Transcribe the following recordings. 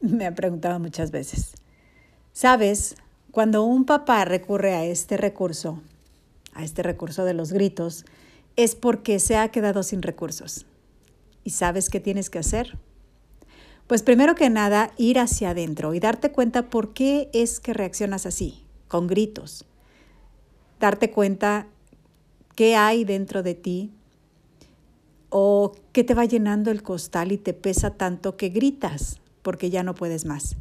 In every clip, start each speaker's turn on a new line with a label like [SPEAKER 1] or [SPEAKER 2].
[SPEAKER 1] Me ha preguntado muchas veces. Sabes, cuando un papá recurre a este recurso, a este recurso de los gritos, es porque se ha quedado sin recursos. ¿Y sabes qué tienes que hacer? Pues primero que nada, ir hacia adentro y darte cuenta por qué es que reaccionas así, con gritos. Darte cuenta qué hay dentro de ti o qué te va llenando el costal y te pesa tanto que gritas porque ya no puedes más.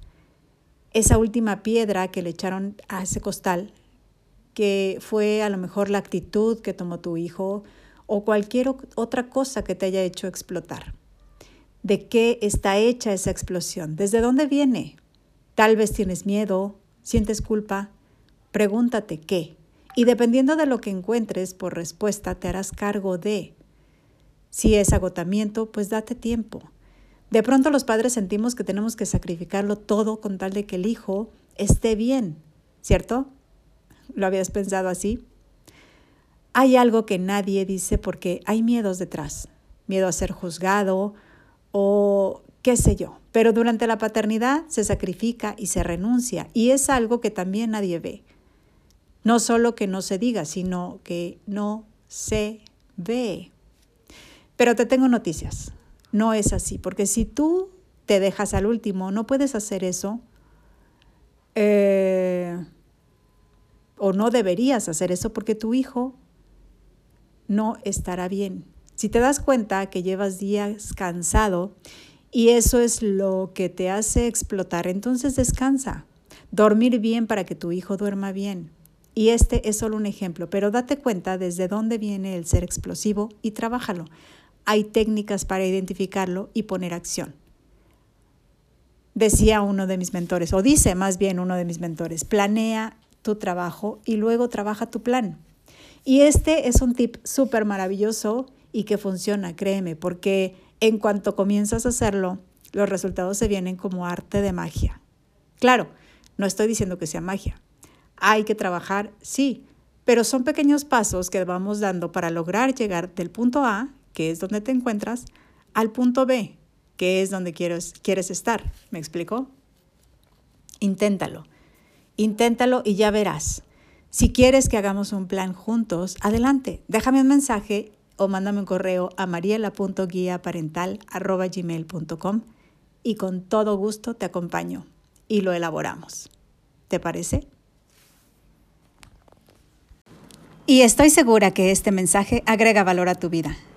[SPEAKER 1] Esa última piedra que le echaron a ese costal, que fue a lo mejor la actitud que tomó tu hijo o cualquier otra cosa que te haya hecho explotar. ¿De qué está hecha esa explosión? ¿Desde dónde viene? Tal vez tienes miedo, sientes culpa. Pregúntate qué. Y dependiendo de lo que encuentres por respuesta, te harás cargo de. Si es agotamiento, pues date tiempo. De pronto los padres sentimos que tenemos que sacrificarlo todo con tal de que el hijo esté bien, ¿cierto? ¿Lo habías pensado así? Hay algo que nadie dice porque hay miedos detrás, miedo a ser juzgado o qué sé yo, pero durante la paternidad se sacrifica y se renuncia y es algo que también nadie ve. No solo que no se diga, sino que no se ve. Pero te tengo noticias. No es así, porque si tú te dejas al último, no puedes hacer eso. Eh, o no deberías hacer eso porque tu hijo no estará bien. Si te das cuenta que llevas días cansado y eso es lo que te hace explotar, entonces descansa. Dormir bien para que tu hijo duerma bien. Y este es solo un ejemplo, pero date cuenta desde dónde viene el ser explosivo y trabájalo hay técnicas para identificarlo y poner acción. Decía uno de mis mentores, o dice más bien uno de mis mentores, planea tu trabajo y luego trabaja tu plan. Y este es un tip súper maravilloso y que funciona, créeme, porque en cuanto comienzas a hacerlo, los resultados se vienen como arte de magia. Claro, no estoy diciendo que sea magia. Hay que trabajar, sí, pero son pequeños pasos que vamos dando para lograr llegar del punto A que es donde te encuentras, al punto B, que es donde quieres, quieres estar. ¿Me explico? Inténtalo. Inténtalo y ya verás. Si quieres que hagamos un plan juntos, adelante. Déjame un mensaje o mándame un correo a mariela.guiaparental.gmail.com y con todo gusto te acompaño y lo elaboramos. ¿Te parece? Y estoy segura que este mensaje agrega valor a tu vida